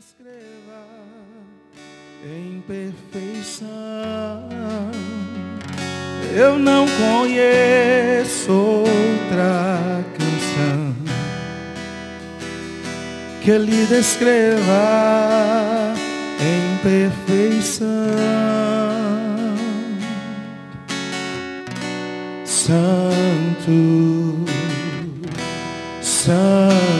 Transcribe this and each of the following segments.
descreva em perfeição. Eu não conheço outra canção que lhe descreva em perfeição. Santo, Santo,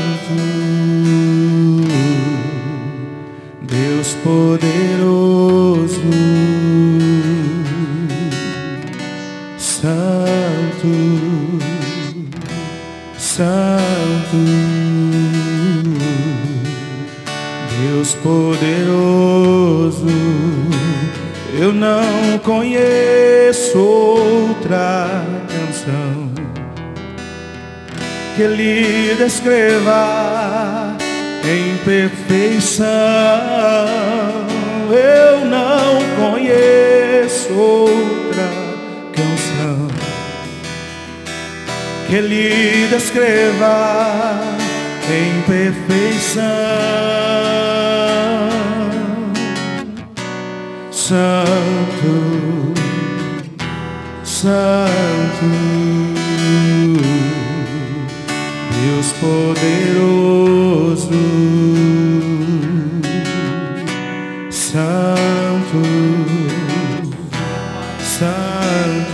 poderoso. Eu não conheço outra canção que lhe descreva em perfeição. Eu não conheço outra canção que lhe descreva em perfeição. Santo, Santo, Deus poderoso, Santo, Santo,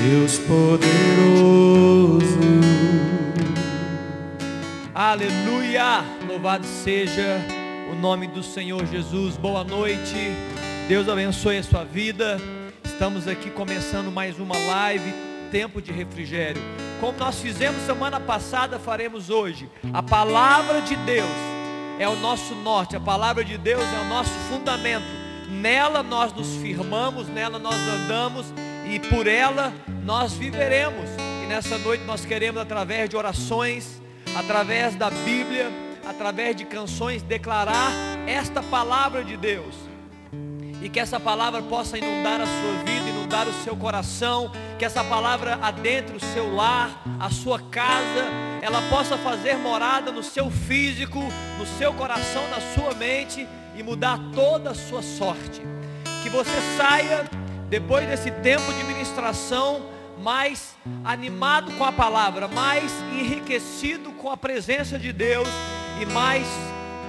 Deus poderoso. Aleluia! Louvado seja o nome do Senhor Jesus. Boa noite. Deus abençoe a sua vida. Estamos aqui começando mais uma live, tempo de refrigério. Como nós fizemos semana passada, faremos hoje. A palavra de Deus é o nosso norte, a palavra de Deus é o nosso fundamento. Nela nós nos firmamos, nela nós andamos e por ela nós viveremos. E nessa noite nós queremos através de orações, através da Bíblia, através de canções, declarar esta palavra de Deus. E que essa palavra possa inundar a sua vida, inundar o seu coração, que essa palavra adentre o seu lar, a sua casa, ela possa fazer morada no seu físico, no seu coração, na sua mente e mudar toda a sua sorte. Que você saia depois desse tempo de ministração mais animado com a palavra, mais enriquecido com a presença de Deus e mais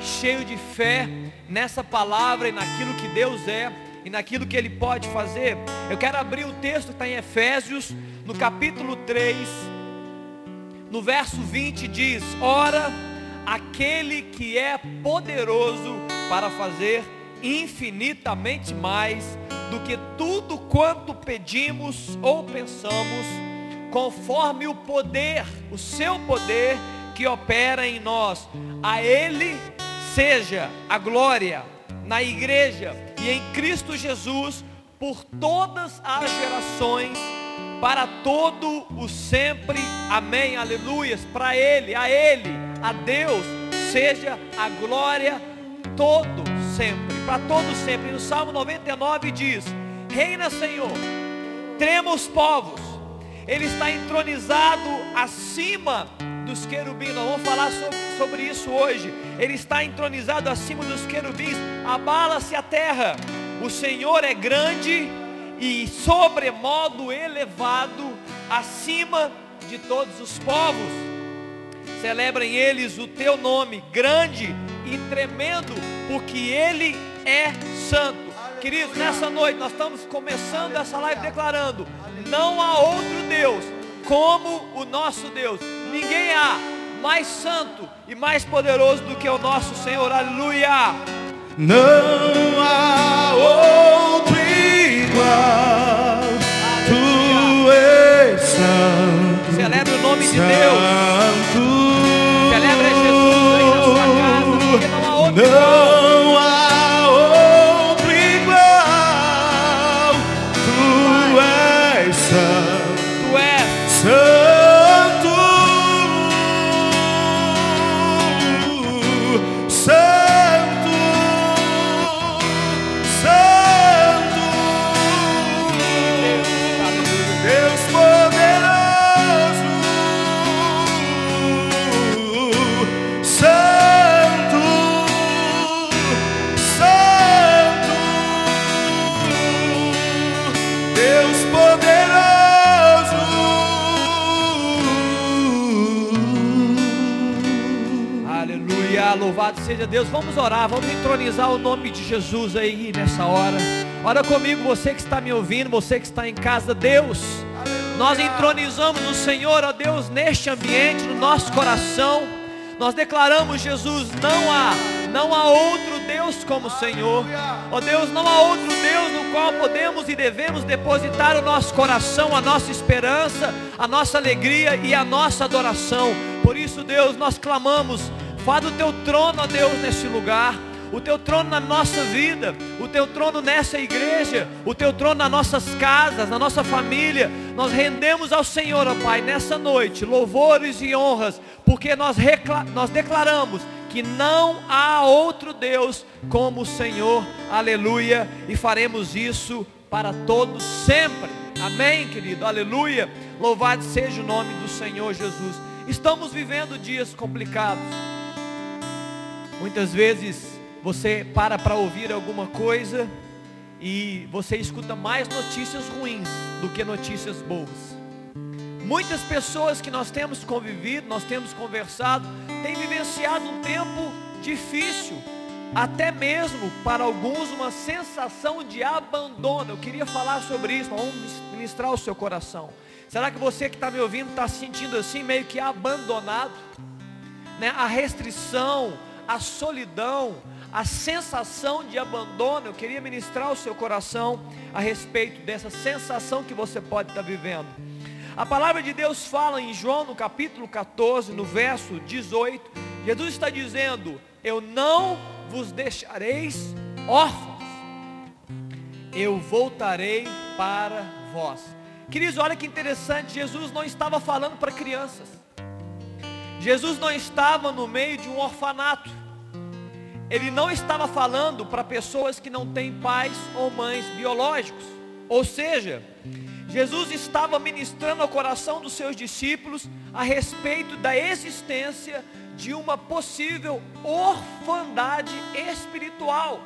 cheio de fé nessa palavra e naquilo que Deus é e naquilo que Ele pode fazer. Eu quero abrir o texto que está em Efésios, no capítulo 3, no verso 20 diz: Ora, aquele que é poderoso para fazer infinitamente mais do que tudo quanto pedimos ou pensamos, conforme o poder, o seu poder que opera em nós. A Ele seja a glória na igreja e em Cristo Jesus por todas as gerações, para todo o sempre. Amém. Aleluias. Para Ele, a Ele, a Deus, seja a glória todo sempre, para todo sempre. No Salmo 99 diz: Reina, Senhor, trema os povos. Ele está entronizado acima dos querubins. Nós vamos falar sobre, sobre isso hoje. Ele está entronizado acima dos querubins. Abala-se a terra. O Senhor é grande e sobremodo elevado acima de todos os povos. Celebrem eles o teu nome, grande e tremendo, porque Ele é santo. Queridos, nessa noite nós estamos começando essa live declarando: não há outro Deus como o nosso Deus. Ninguém há mais santo e mais poderoso do que o nosso Senhor. Aleluia. Não há outro igual. Tu és santo. Celebre o nome de Deus. Deus. Vamos orar, vamos entronizar o nome de Jesus aí nessa hora. Ora comigo, você que está me ouvindo, você que está em casa, Deus. Nós entronizamos o Senhor, ó Deus, neste ambiente, no nosso coração. Nós declaramos, Jesus, não há, não há outro Deus como o Senhor. Ó Deus, não há outro Deus no qual podemos e devemos depositar o nosso coração, a nossa esperança, a nossa alegria e a nossa adoração. Por isso, Deus, nós clamamos, faz o teu trono, ó Deus, nesse lugar o teu trono na nossa vida, o teu trono nessa igreja, o teu trono nas nossas casas, na nossa família. Nós rendemos ao Senhor, ó Pai, nessa noite, louvores e honras, porque nós, nós declaramos que não há outro Deus como o Senhor, aleluia, e faremos isso para todos sempre. Amém, querido, aleluia. Louvado seja o nome do Senhor Jesus. Estamos vivendo dias complicados. Muitas vezes você para para ouvir alguma coisa e você escuta mais notícias ruins do que notícias boas. Muitas pessoas que nós temos convivido, nós temos conversado, têm vivenciado um tempo difícil, até mesmo para alguns uma sensação de abandono. Eu queria falar sobre isso, vamos ministrar o seu coração. Será que você que está me ouvindo está se sentindo assim, meio que abandonado? Né? A restrição, a solidão, a sensação de abandono, eu queria ministrar o seu coração a respeito dessa sensação que você pode estar vivendo. A palavra de Deus fala em João no capítulo 14, no verso 18, Jesus está dizendo: Eu não vos deixareis órfãos, eu voltarei para vós. Queridos, olha que interessante, Jesus não estava falando para crianças. Jesus não estava no meio de um orfanato ele não estava falando para pessoas que não têm pais ou mães biológicos. Ou seja, Jesus estava ministrando ao coração dos seus discípulos a respeito da existência de uma possível orfandade espiritual.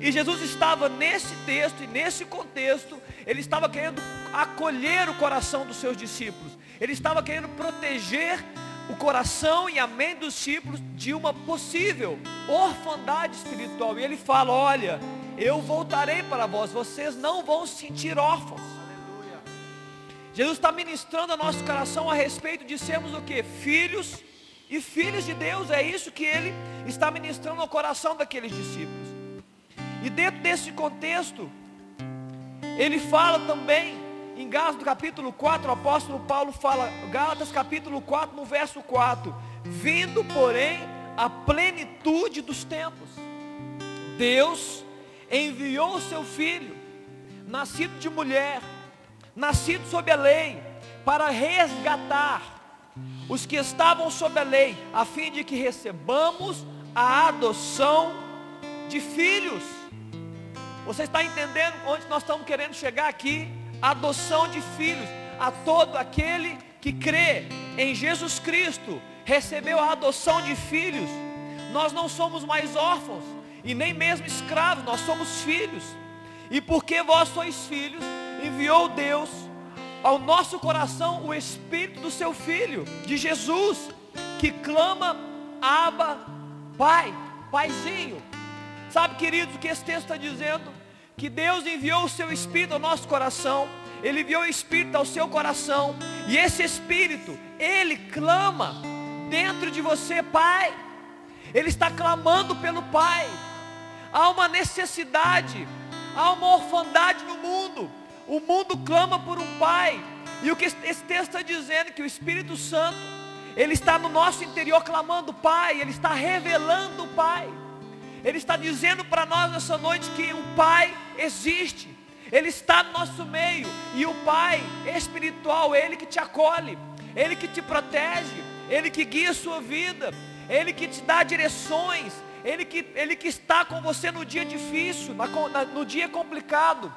E Jesus estava nesse texto e nesse contexto, ele estava querendo acolher o coração dos seus discípulos. Ele estava querendo proteger o coração e a mente dos discípulos de uma possível orfandade espiritual. E ele fala: Olha, eu voltarei para vós, vocês não vão se sentir órfãos. Aleluia. Jesus está ministrando ao nosso coração a respeito de sermos o que? Filhos e filhos de Deus. É isso que ele está ministrando ao coração daqueles discípulos. E dentro desse contexto, ele fala também em Gálatas capítulo 4, o apóstolo Paulo fala, Gálatas capítulo 4, no verso 4, vindo, porém, a plenitude dos tempos. Deus enviou o seu filho, nascido de mulher, nascido sob a lei, para resgatar os que estavam sob a lei, a fim de que recebamos a adoção de filhos. Você está entendendo onde nós estamos querendo chegar aqui? Adoção de filhos a todo aquele que crê em Jesus Cristo, recebeu a adoção de filhos. Nós não somos mais órfãos e nem mesmo escravos, nós somos filhos. E porque vós sois filhos, enviou Deus ao nosso coração o Espírito do seu Filho, de Jesus, que clama, Aba, Pai, Paizinho. Sabe, queridos, o que esse texto está dizendo? Que Deus enviou o seu Espírito ao nosso coração, Ele enviou o Espírito ao seu coração, e esse Espírito, Ele clama dentro de você, Pai, Ele está clamando pelo Pai, há uma necessidade, há uma orfandade no mundo, o mundo clama por um Pai, e o que esse texto está dizendo, que o Espírito Santo, Ele está no nosso interior clamando Pai, Ele está revelando o Pai. Ele está dizendo para nós nessa noite que o Pai existe. Ele está no nosso meio. E o Pai espiritual, Ele que te acolhe, Ele que te protege, Ele que guia a sua vida, Ele que te dá direções, Ele que, Ele que está com você no dia difícil, no dia complicado.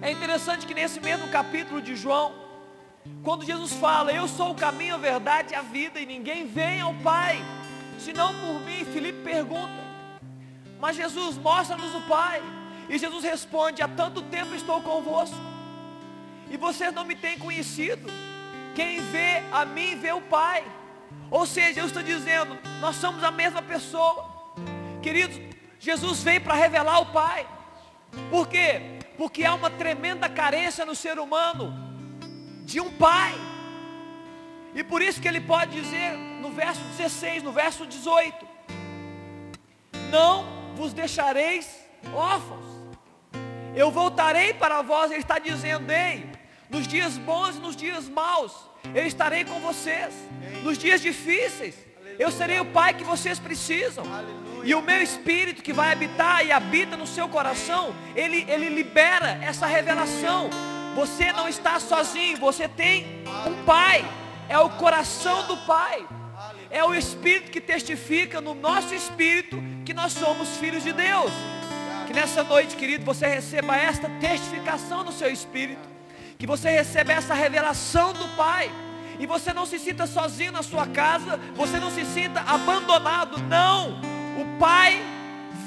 É interessante que nesse mesmo capítulo de João, quando Jesus fala, eu sou o caminho, a verdade e a vida, e ninguém vem ao Pai, senão por mim, Filipe pergunta, mas Jesus mostra-nos o Pai. E Jesus responde: Há tanto tempo estou convosco, e vocês não me têm conhecido. Quem vê a mim vê o Pai. Ou seja, Deus está dizendo, nós somos a mesma pessoa. Queridos, Jesus veio para revelar o Pai. Por quê? Porque há uma tremenda carência no ser humano de um Pai. E por isso que ele pode dizer no verso 16, no verso 18: Não vos deixareis órfãos. Eu voltarei para vós, ele está dizendo, ei, nos dias bons e nos dias maus, eu estarei com vocês. Nos dias difíceis, eu serei o pai que vocês precisam. E o meu espírito que vai habitar e habita no seu coração, ele, ele libera essa revelação. Você não está sozinho, você tem um pai. É o coração do pai. É o espírito que testifica no nosso espírito que nós somos filhos de Deus. Que nessa noite, querido, você receba esta testificação no seu espírito. Que você receba essa revelação do Pai. E você não se sinta sozinho na sua casa. Você não se sinta abandonado. Não. O Pai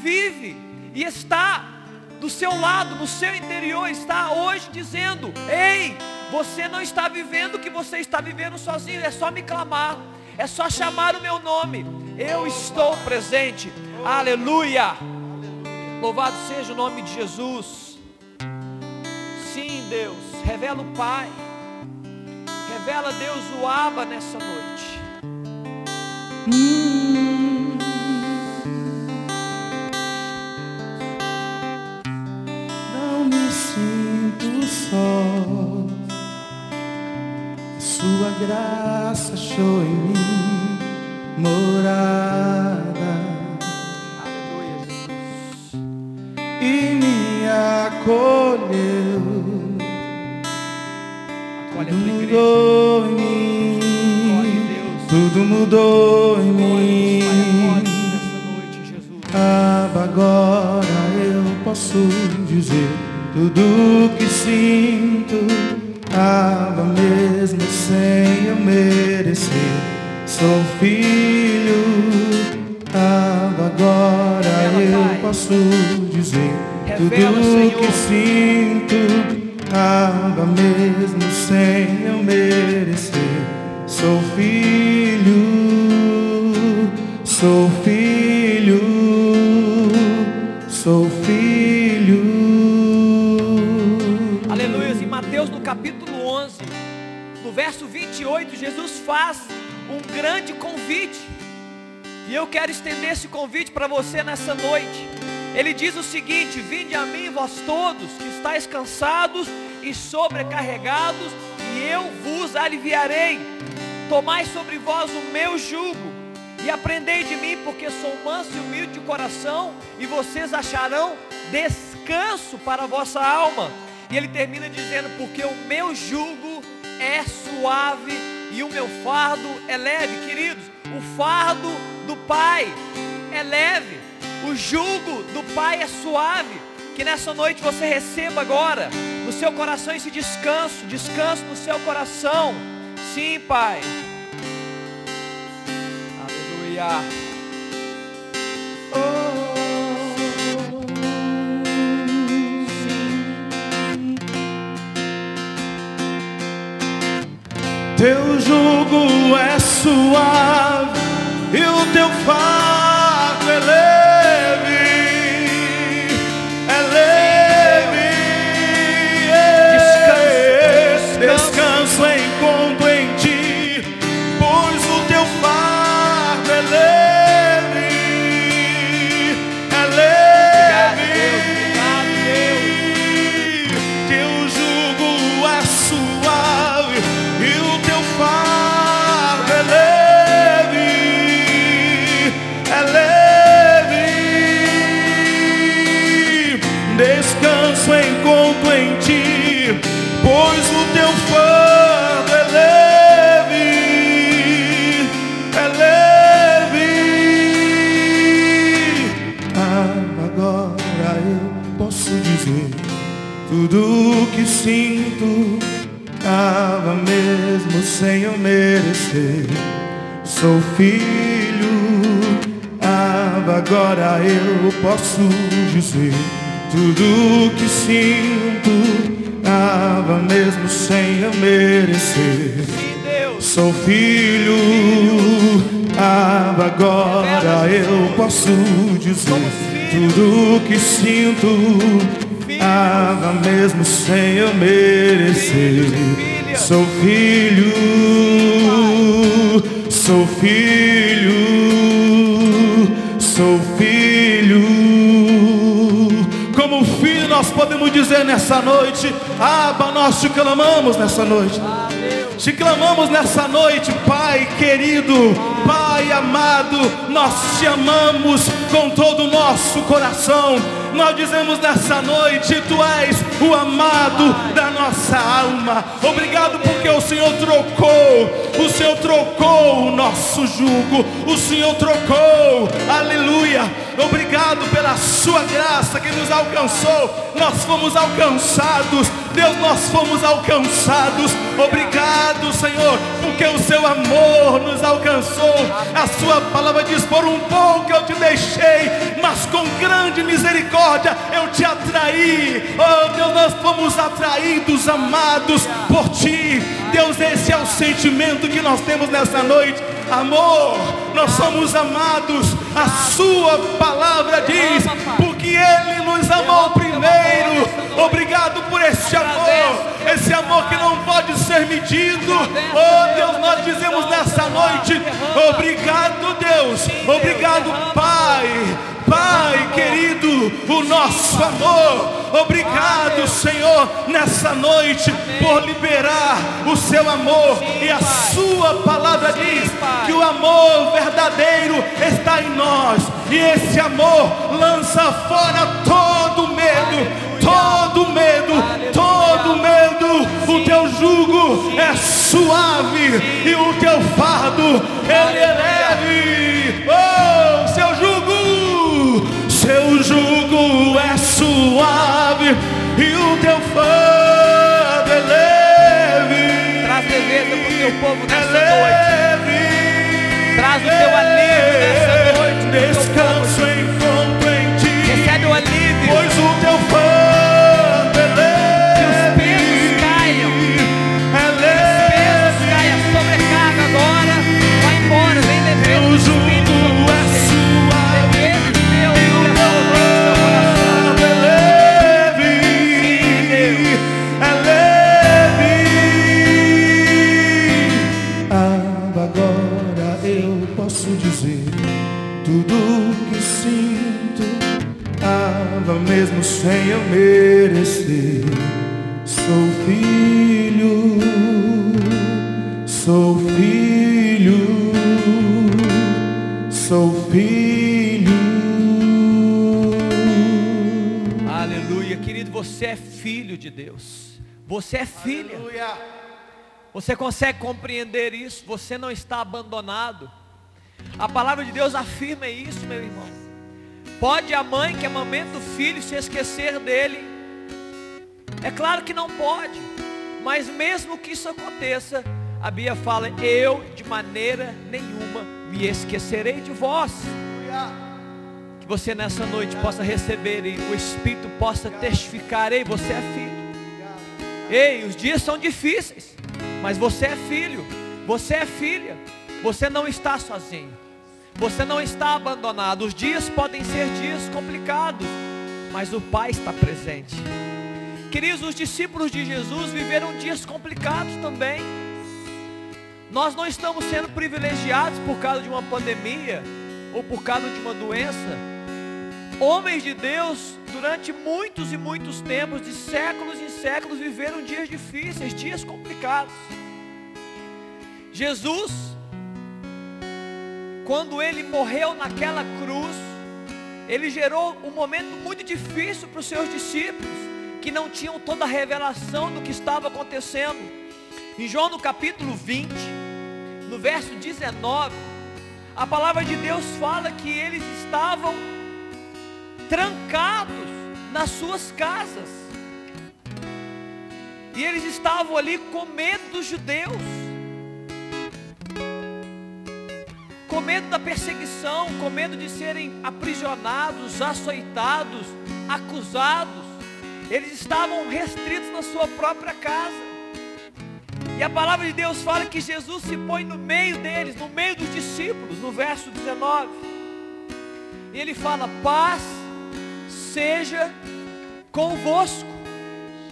vive e está do seu lado, no seu interior. Está hoje dizendo: Ei, você não está vivendo o que você está vivendo sozinho. É só me clamar. É só chamar o meu nome. Eu estou presente. Aleluia. Louvado seja o nome de Jesus. Sim, Deus, revela o Pai. Revela, Deus, o Aba nessa noite. Sua graça achou em mim morada Aleluia, Jesus. e me acolheu. Acolhe tua igreja. Mudou em mim. Deus. Tudo mudou em mim. Aba, agora eu posso dizer tudo que sinto. Aba mesmo sem eu merecer. Sou filho. Aba, agora Revela, eu posso dizer Revela, tudo Senhor. que sinto. Aba mesmo sem eu merecer. Sou filho. Sou filho, verso 28, Jesus faz um grande convite. E eu quero estender esse convite para você nessa noite. Ele diz o seguinte: Vinde a mim, vós todos que estáis cansados e sobrecarregados, e eu vos aliviarei. Tomai sobre vós o meu jugo e aprendei de mim, porque sou manso e humilde de coração, e vocês acharão descanso para a vossa alma. E ele termina dizendo: Porque o meu jugo é suave e o meu fardo é leve. Queridos, o fardo do Pai é leve, o jugo do Pai é suave. Que nessa noite você receba agora no seu coração esse descanso, descanso no seu coração. Sim, Pai. Aleluia. Teu jugo é suave e o teu fardo sem eu merecer. Sou filho. Agora eu posso dizer tudo que sinto. Tava mesmo sem eu merecer. Sou filho, Ah, agora eu posso dizer tudo que sinto. Ah, mesmo sem eu merecer. Sou filho, sou filho, sou filho. Como filho, nós podemos dizer nessa noite: Aba, nós te clamamos nessa noite. Te clamamos nessa noite, Pai querido, Pai amado, nós te amamos com todo o nosso coração. Nós dizemos nessa noite, Tu és o amado da nossa alma. Obrigado porque o Senhor trocou, o Senhor trocou o nosso jugo, o Senhor trocou, aleluia. Obrigado pela Sua graça que nos alcançou. Nós fomos alcançados, Deus, nós fomos alcançados. Obrigado, Senhor, porque o Seu amor nos alcançou. A Sua palavra diz: Por um pouco eu te deixei, mas com grande misericórdia eu te atraí. Oh Deus, nós fomos atraídos, amados por Ti. Deus, esse é o sentimento que nós temos nessa noite. Amor, nós somos amados. A Sua palavra diz: porque Ele nos amou primeiro. Obrigado por esse amor, esse amor que não pode ser medido. Oh Deus, nós dizemos nessa noite: obrigado, Deus, obrigado, Pai. Pai querido, o nosso amor. Obrigado, Senhor, nessa noite por liberar o seu amor. E a sua palavra diz que o amor verdadeiro está em nós. E esse amor lança fora todo medo, todo medo, todo medo. O teu jugo é suave e o teu fardo ele é leve. Oh, seu jugo, seu jugo é suave e o teu fardo Ah, mesmo sem eu merecer. Sou filho, sou filho, sou filho. Aleluia. Querido, você é filho de Deus. Você é filha. Você consegue compreender isso? Você não está abandonado. A palavra de Deus afirma isso, meu irmão. Pode a mãe que amamenta o filho se esquecer dele? É claro que não pode. Mas mesmo que isso aconteça, a Bíblia fala: Eu de maneira nenhuma me esquecerei de vós. Que você nessa noite possa receber e o Espírito possa testificar: Ei, você é filho. Ei, os dias são difíceis, mas você é filho, você é filha, você não está sozinho, você não está abandonado. Os dias podem ser dias complicados, mas o Pai está presente. Queridos, os discípulos de Jesus viveram dias complicados também. Nós não estamos sendo privilegiados por causa de uma pandemia ou por causa de uma doença. Homens de Deus, durante muitos e muitos tempos, de séculos e séculos, viveram dias difíceis, dias complicados. Jesus, quando ele morreu naquela cruz, ele gerou um momento muito difícil para os seus discípulos, que não tinham toda a revelação do que estava acontecendo. Em João no capítulo 20, no verso 19, a palavra de Deus fala que eles estavam trancados nas suas casas. E eles estavam ali com medo dos judeus. Medo da perseguição, com medo de serem aprisionados, açoitados, acusados. Eles estavam restritos na sua própria casa. E a palavra de Deus fala que Jesus se põe no meio deles, no meio dos discípulos. no verso 19. E ele fala: paz seja convosco.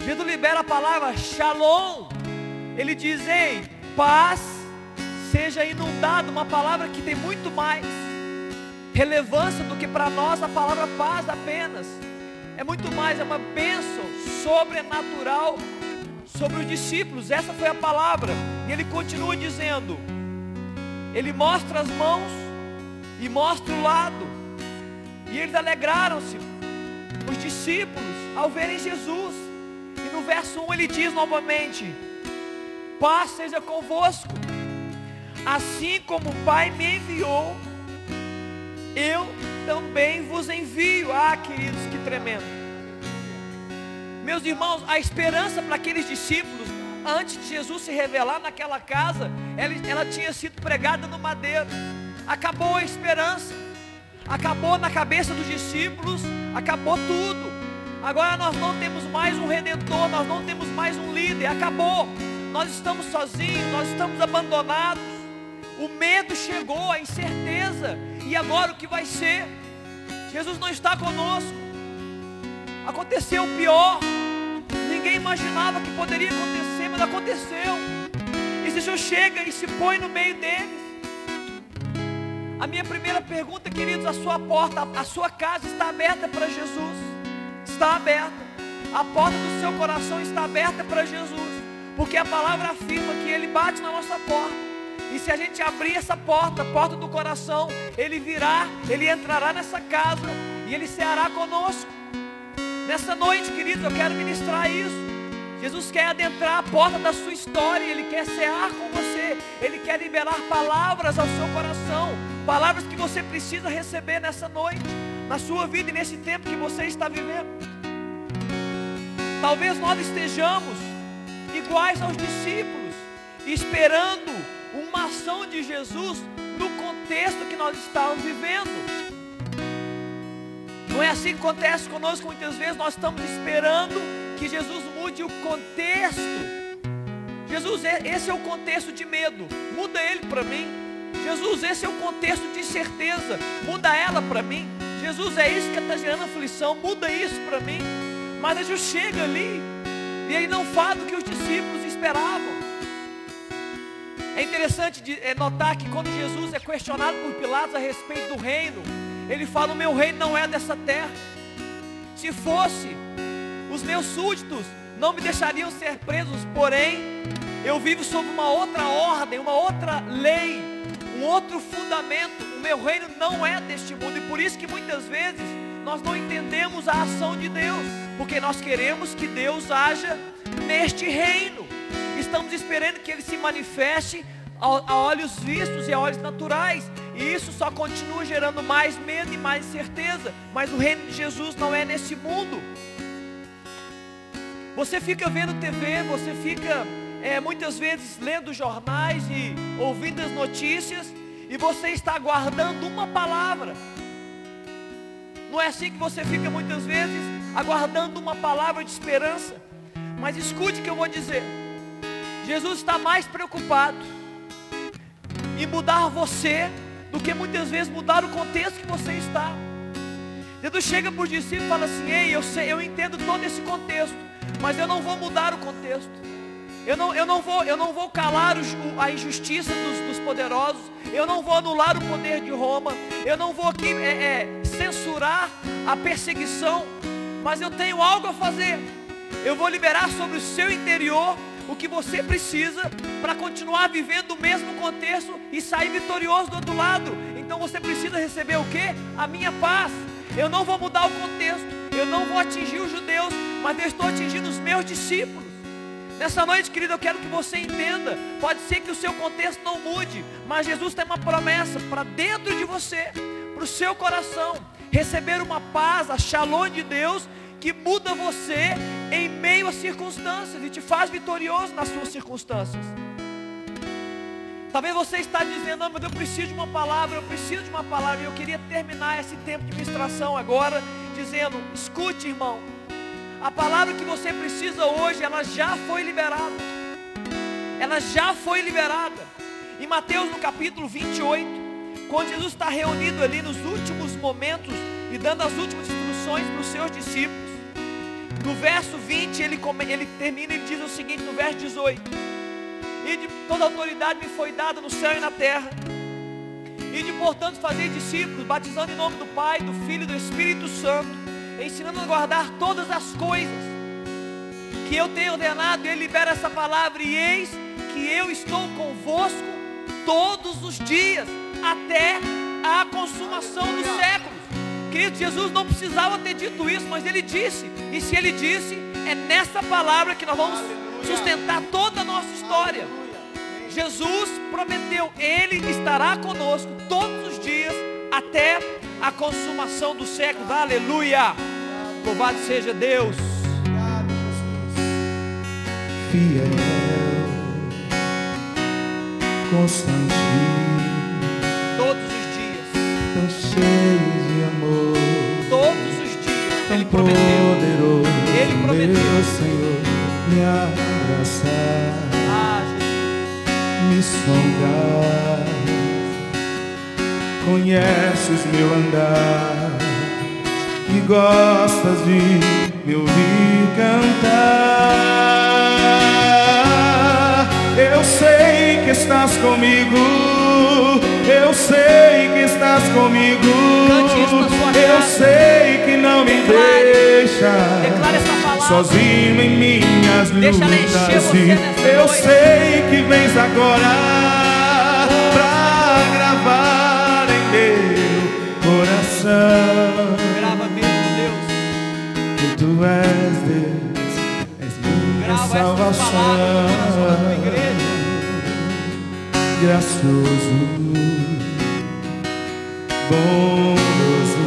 Jesus libera a palavra shalom. Ele diz: ei, paz seja inundado. Uma palavra que tem muito mais relevância do que para nós a palavra paz apenas. É muito mais, é uma bênção sobrenatural sobre os discípulos. Essa foi a palavra. E ele continua dizendo: Ele mostra as mãos e mostra o lado. E eles alegraram-se, os discípulos, ao verem Jesus. E no verso 1 ele diz novamente: Paz seja convosco. Assim como o Pai me enviou, eu também vos envio. Ah, queridos, que tremendo. Meus irmãos, a esperança para aqueles discípulos, antes de Jesus se revelar naquela casa, ela, ela tinha sido pregada no madeiro. Acabou a esperança, acabou na cabeça dos discípulos, acabou tudo. Agora nós não temos mais um redentor, nós não temos mais um líder, acabou. Nós estamos sozinhos, nós estamos abandonados. O medo chegou, a incerteza. E agora o que vai ser? Jesus não está conosco. Aconteceu o pior. Ninguém imaginava que poderia acontecer, mas aconteceu. E Jesus chega e se põe no meio deles. A minha primeira pergunta, queridos, a sua porta, a sua casa está aberta para Jesus. Está aberta. A porta do seu coração está aberta para Jesus. Porque a palavra afirma que Ele bate na nossa porta. E se a gente abrir essa porta, a porta do coração, Ele virá, Ele entrará nessa casa e Ele ceará conosco. Nessa noite, queridos, eu quero ministrar isso. Jesus quer adentrar a porta da sua história, Ele quer cear com você, Ele quer liberar palavras ao seu coração, palavras que você precisa receber nessa noite, na sua vida e nesse tempo que você está vivendo. Talvez nós estejamos iguais aos discípulos, esperando uma ação de Jesus no contexto que nós estamos vivendo. Não é assim que acontece conosco muitas vezes, nós estamos esperando que Jesus mude o contexto. Jesus, esse é o contexto de medo, muda ele para mim. Jesus, esse é o contexto de incerteza, muda ela para mim. Jesus, é isso que está gerando aflição, muda isso para mim. Mas Jesus chega ali e ele não faz o que os discípulos esperavam. É interessante é, notar que quando Jesus é questionado por Pilatos a respeito do reino, ele fala: O meu reino não é dessa terra. Se fosse, os meus súditos não me deixariam ser presos, porém, eu vivo sob uma outra ordem, uma outra lei, um outro fundamento. O meu reino não é deste mundo, e por isso que muitas vezes nós não entendemos a ação de Deus, porque nós queremos que Deus haja neste reino estamos esperando que ele se manifeste a, olhos vistos e a olhos naturais. E isso só continua gerando mais medo e mais incerteza. Mas o reino de Jesus não é nesse mundo. Você fica vendo TV, você fica é, muitas vezes lendo jornais e ouvindo as notícias, e você está aguardando uma palavra. Não é assim que você fica muitas vezes aguardando uma palavra de esperança. Mas escute o que eu vou dizer. Jesus está mais preocupado em mudar você do que muitas vezes mudar o contexto que você está. Jesus chega para os discípulos e fala assim: Ei, eu sei, eu entendo todo esse contexto, mas eu não vou mudar o contexto. Eu não, eu não, vou, eu não vou calar a injustiça dos, dos, poderosos. Eu não vou anular o poder de Roma. Eu não vou aqui é, é, censurar a perseguição. Mas eu tenho algo a fazer. Eu vou liberar sobre o seu interior o que você precisa para continuar vivendo o mesmo contexto e sair vitorioso do outro lado. Então você precisa receber o que? A minha paz. Eu não vou mudar o contexto, eu não vou atingir os judeus, mas eu estou atingindo os meus discípulos. Nessa noite, querido, eu quero que você entenda. Pode ser que o seu contexto não mude, mas Jesus tem uma promessa para dentro de você, para o seu coração, receber uma paz, a shalom de Deus que muda você em meio às circunstâncias e te faz vitorioso nas suas circunstâncias. Talvez você está dizendo, não, mas eu preciso de uma palavra, eu preciso de uma palavra. E eu queria terminar esse tempo de ministração agora, dizendo, escute irmão, a palavra que você precisa hoje, ela já foi liberada. Ela já foi liberada. Em Mateus no capítulo 28, quando Jesus está reunido ali nos últimos momentos e dando as últimas instruções para os seus discípulos. No verso 20 ele, ele termina e diz o seguinte, no verso 18: E de toda autoridade me foi dada no céu e na terra. E de portanto fazer discípulos, batizando em nome do Pai, do Filho e do Espírito Santo, ensinando a guardar todas as coisas que eu tenho ordenado, e ele libera essa palavra, e eis que eu estou convosco todos os dias, até a consumação dos séculos. Querido, Jesus não precisava ter dito isso, mas ele disse, e se ele disse, é nessa palavra que nós vamos sustentar toda a nossa história. Jesus prometeu, Ele estará conosco todos os dias até a consumação do século. Aleluia! Louvado seja Deus. Fiel, constante, todos os dias, Ele prometeu, poderoso, Ele prometeu, meu Senhor, me abraçar, ah, me sondar, conheces meu andar. E gostas de me ouvir cantar. Eu sei que estás comigo. Eu sei que estás comigo. Eu sei que não me deixa sozinho em minhas lutas. Eu sei que vens agora pra gravar em meu coração. Grava mesmo, Deus. Que tu és Deus, és minha salvação gracioso, bondoso,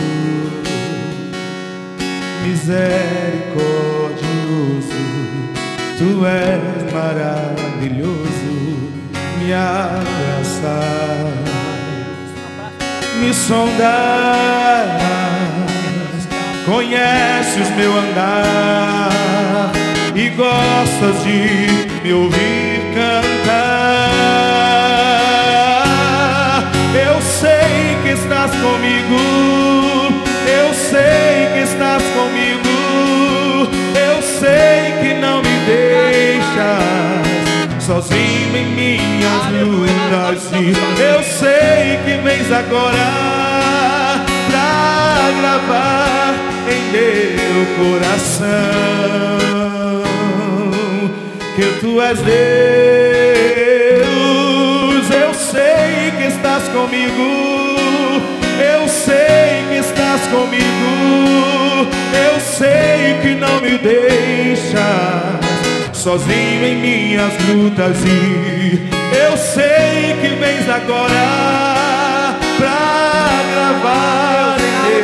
misericordioso, tu és maravilhoso, me abraçar, me sondar, conheces meu andar e gostas de me ouvir cantar. Comigo, eu sei que estás comigo, eu sei que não me deixas sozinho em minhas lutas. Eu sei que vens agora pra gravar em meu coração que tu és Deus. Eu sei que estás comigo comigo, eu sei que não me deixas sozinho em minhas lutas e eu sei que vens agora pra gravar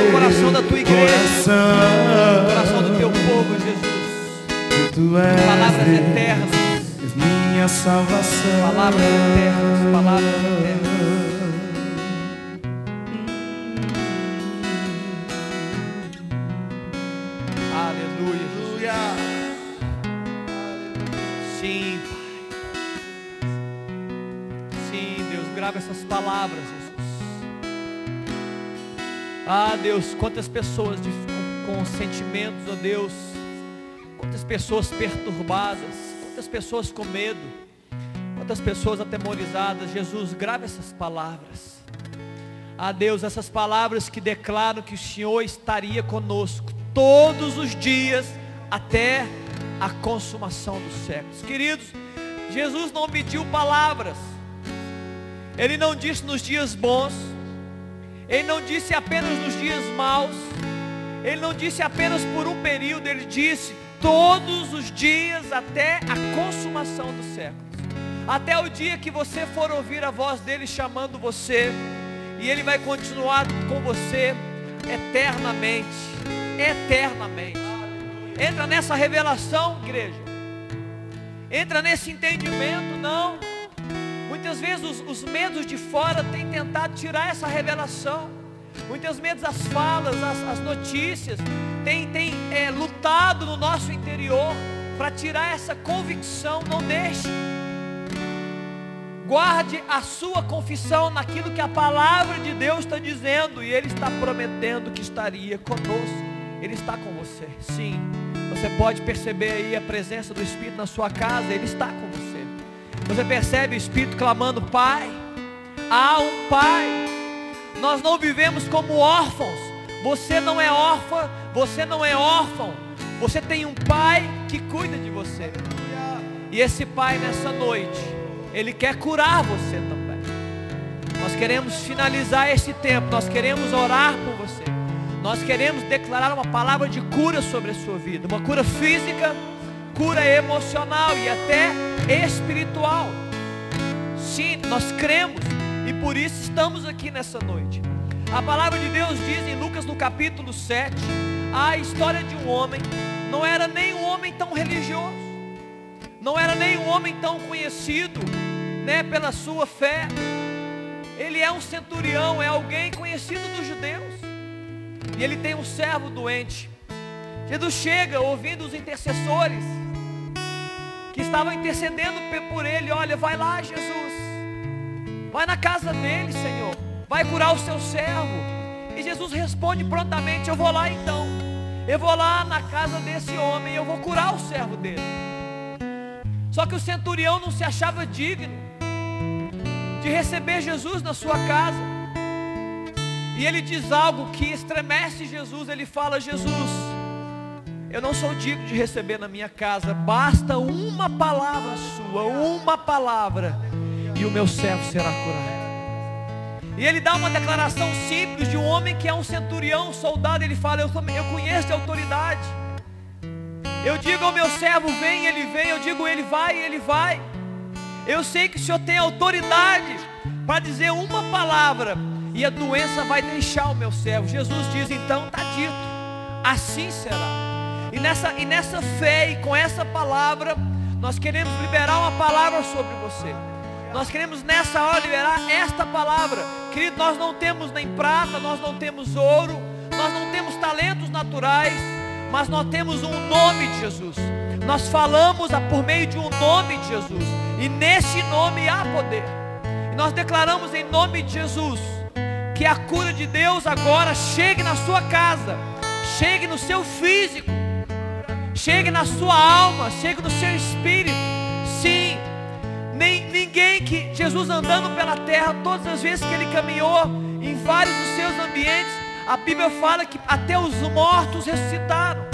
no coração da tua igreja, coração, no coração do teu povo, Jesus. Tu és palavras eternas, minha salvação. Palavras eternas, palavras eternas. Essas palavras, Jesus. Ah, Deus, quantas pessoas com, com sentimentos, ó oh Deus, quantas pessoas perturbadas, quantas pessoas com medo, quantas pessoas atemorizadas. Jesus, grave essas palavras. Ah, Deus, essas palavras que declaram que o Senhor estaria conosco todos os dias até a consumação dos séculos. Queridos, Jesus não pediu palavras. Ele não disse nos dias bons, ele não disse apenas nos dias maus, ele não disse apenas por um período, ele disse todos os dias até a consumação dos séculos. Até o dia que você for ouvir a voz dele chamando você, e ele vai continuar com você eternamente, eternamente. Entra nessa revelação, igreja. Entra nesse entendimento, não. Muitas vezes os, os medos de fora têm tentado tirar essa revelação. Muitas vezes as falas, as, as notícias têm, têm é, lutado no nosso interior para tirar essa convicção. Não deixe. Guarde a sua confissão naquilo que a palavra de Deus está dizendo. E Ele está prometendo que estaria conosco. Ele está com você. Sim. Você pode perceber aí a presença do Espírito na sua casa. Ele está com você. Você percebe o Espírito clamando, Pai. Há um Pai. Nós não vivemos como órfãos. Você não é órfã. Você não é órfão. Você tem um Pai que cuida de você. E esse Pai nessa noite ele quer curar você também. Nós queremos finalizar esse tempo, nós queremos orar por você. Nós queremos declarar uma palavra de cura sobre a sua vida, uma cura física, cura emocional e até espiritual. Sim, nós cremos e por isso estamos aqui nessa noite. A palavra de Deus diz em Lucas no capítulo 7, a história de um homem, não era nem um homem tão religioso, não era nem um homem tão conhecido, né, pela sua fé. Ele é um centurião, é alguém conhecido dos judeus. E ele tem um servo doente. Jesus chega ouvindo os intercessores que estavam intercedendo por ele. Olha, vai lá, Jesus. Vai na casa dele, Senhor. Vai curar o seu servo. E Jesus responde prontamente: Eu vou lá então. Eu vou lá na casa desse homem. Eu vou curar o servo dele. Só que o centurião não se achava digno de receber Jesus na sua casa. E ele diz algo que estremece Jesus. Ele fala: Jesus, eu não sou digno de receber na minha casa. Basta uma palavra sua, uma palavra, e o meu servo será curado. E ele dá uma declaração simples de um homem que é um centurião, um soldado. Ele fala: Eu, eu conheço a autoridade. Eu digo ao meu servo, vem, ele vem. Eu digo, ele vai, ele vai. Eu sei que o Senhor tem autoridade para dizer uma palavra e a doença vai deixar o meu servo. Jesus diz, então está dito, assim será. E nessa, e nessa fé e com essa palavra, nós queremos liberar uma palavra sobre você. Nós queremos nessa hora liberar esta palavra. Querido, nós não temos nem prata, nós não temos ouro, nós não temos talentos naturais mas nós temos um nome de Jesus. Nós falamos por meio de um nome de Jesus, e nesse nome há poder. E nós declaramos em nome de Jesus que a cura de Deus agora chegue na sua casa, chegue no seu físico, chegue na sua alma, chegue no seu espírito. Sim, nem ninguém que Jesus andando pela terra, todas as vezes que ele caminhou em vários dos seus ambientes, a Bíblia fala que até os mortos ressuscitaram.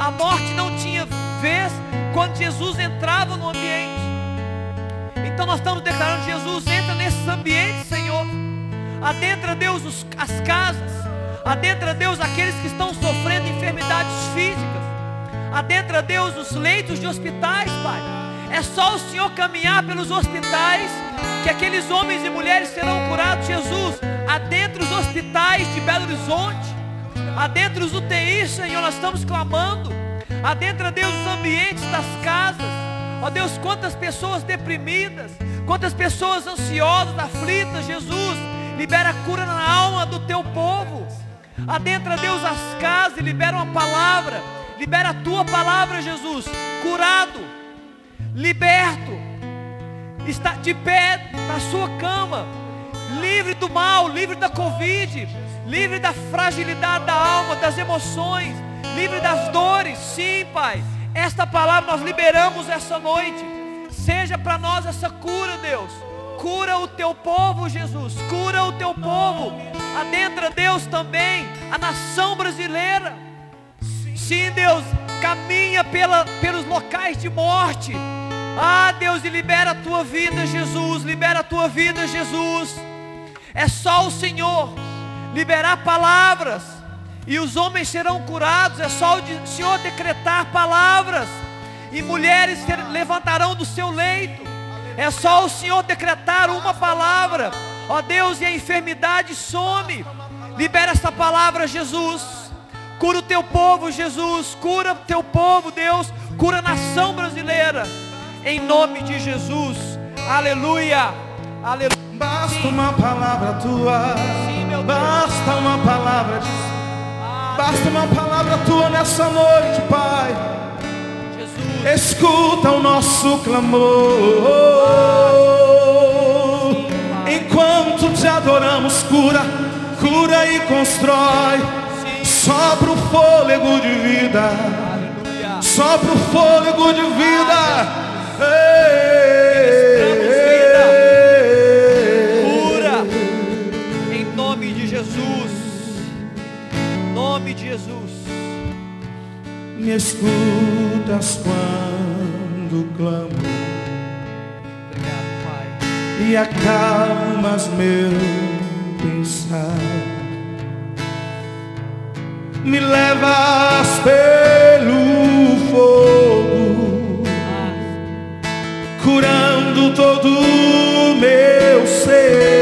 A morte não tinha vez quando Jesus entrava no ambiente. Então nós estamos declarando: Jesus entra nesses ambientes, Senhor. Adentra Deus os, as casas. Adentra Deus aqueles que estão sofrendo enfermidades físicas. Adentra Deus os leitos de hospitais, Pai. É só o Senhor caminhar pelos hospitais que aqueles homens e mulheres serão curados. Jesus, adentra os hospitais de Belo Horizonte, adentra os UTIs, Senhor, nós estamos clamando. Adentra, Deus, os ambientes das casas. Ó Deus, quantas pessoas deprimidas, quantas pessoas ansiosas, aflitas, Jesus, libera cura na alma do teu povo. Adentra, Deus, as casas e libera uma palavra. Libera a tua palavra, Jesus. Curado, liberto, está de pé na sua cama, livre do mal, livre da Covid, livre da fragilidade da alma, das emoções, livre das dores. Sim, Pai, esta palavra nós liberamos essa noite. Seja para nós essa cura, Deus. Cura o teu povo, Jesus. Cura o teu povo. Adentra, Deus, também a nação brasileira. Sim, Deus, caminha pela, pelos locais de morte ah, Deus, e libera a tua vida, Jesus. Libera a tua vida, Jesus. É só o Senhor liberar palavras e os homens serão curados. É só o Senhor decretar palavras e mulheres levantarão do seu leito. É só o Senhor decretar uma palavra. Ó Deus, e a enfermidade some. Libera essa palavra, Jesus. Cura o teu povo, Jesus. Cura o teu povo, Deus. Cura a nação brasileira. Em nome de Jesus. Aleluia. Aleluia. Basta Sim. uma palavra tua. Sim, Basta uma palavra de... Ah. Basta uma palavra tua nessa noite, Pai. Jesus. Escuta o nosso clamor. Enquanto te adoramos, cura, cura e constrói Sopra o fôlego de vida. Sopra o fôlego de vida. Cura. Em nome de Jesus. Nome de Jesus. Me escutas quando clamo. Obrigado, Pai. E acalmas meu pensar me levas pelo fogo, curando todo o meu ser.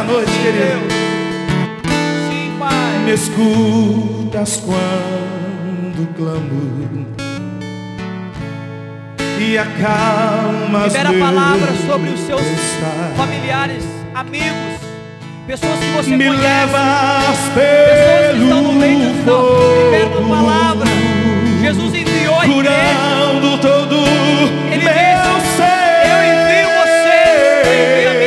nessa noite, querido. Sim, Pai. Me escutas quando clamo. E acalma Libera a palavra sobre os seus pensar. familiares, amigos, pessoas que você Me conhece. pessoas que estão no meio do final. Libera a palavra. Jesus enviou a igreja. todo Ele meu disse, ser. Eu envio você. Eu envio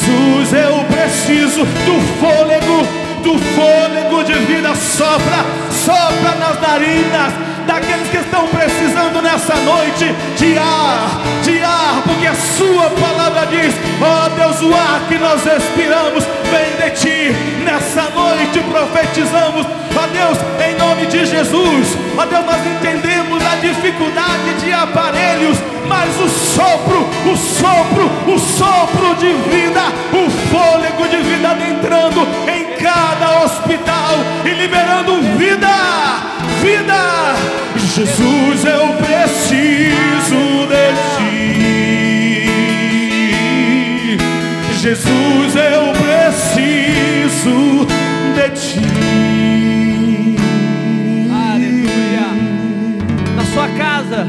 Jesus, eu preciso do fôlego, do fôlego de vida. Sopra, sopra nas narinas daqueles que estão precisando nessa noite de ar, de ar, porque a Sua palavra diz: ó oh Deus, o ar que nós respiramos vem de Ti. Nessa noite profetizamos, ó oh Deus, em nome de Jesus, ó oh Deus, nós entendemos a dificuldade de aparelhos, mas o sopro, o sopro, o sopro de vida, o fôlego de vida entrando em cada hospital e liberando vida, vida. Jesus, eu preciso de ti. Jesus, eu preciso de ti. Casa,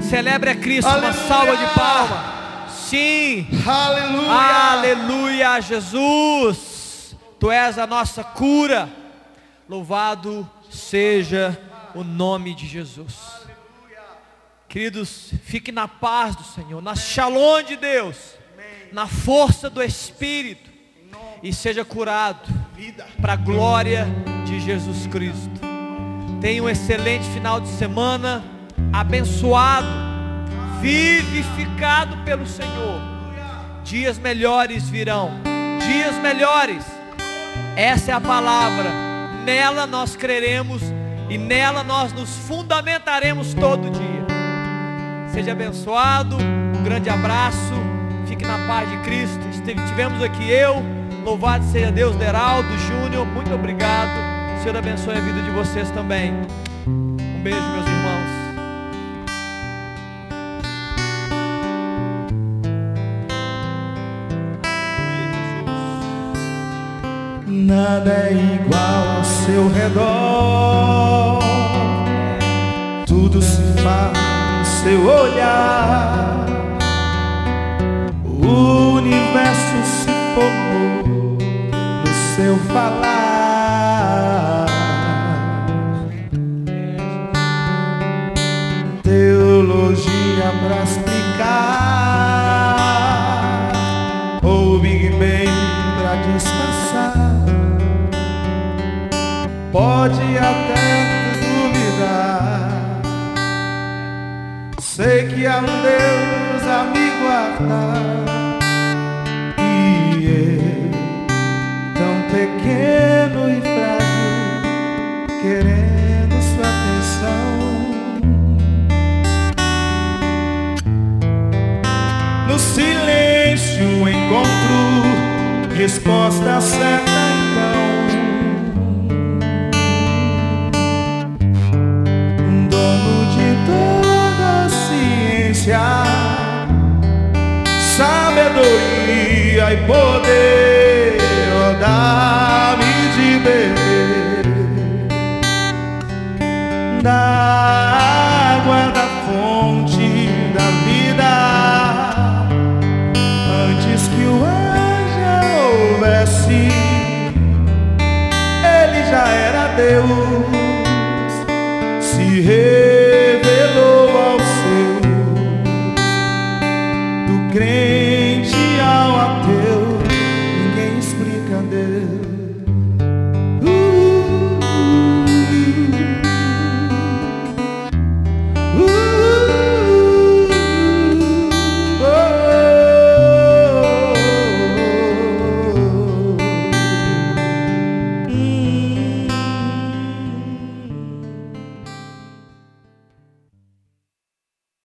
celebre a Cristo, Aleluia. uma salva de palmas. Sim. Aleluia. Aleluia, Jesus. Tu és a nossa cura. Louvado seja o nome de Jesus. Queridos, fique na paz do Senhor, na shalom de Deus, na força do Espírito e seja curado para a glória de Jesus Cristo. Tenha um excelente final de semana, abençoado, vivificado pelo Senhor. Dias melhores virão, dias melhores essa é a palavra. Nela nós creremos e nela nós nos fundamentaremos todo dia. Seja abençoado. Um grande abraço. Fique na paz de Cristo. Tivemos aqui eu. Louvado seja Deus, Deraldo, Júnior. Muito obrigado. O Senhor abençoe a vida de vocês também. Um beijo, meus irmãos. Nada é igual ao seu redor. Tudo se faz no seu olhar. O universo se formou no seu falar. Teologia pra explicar. Pode até duvidar. Sei que há um Deus a me guardar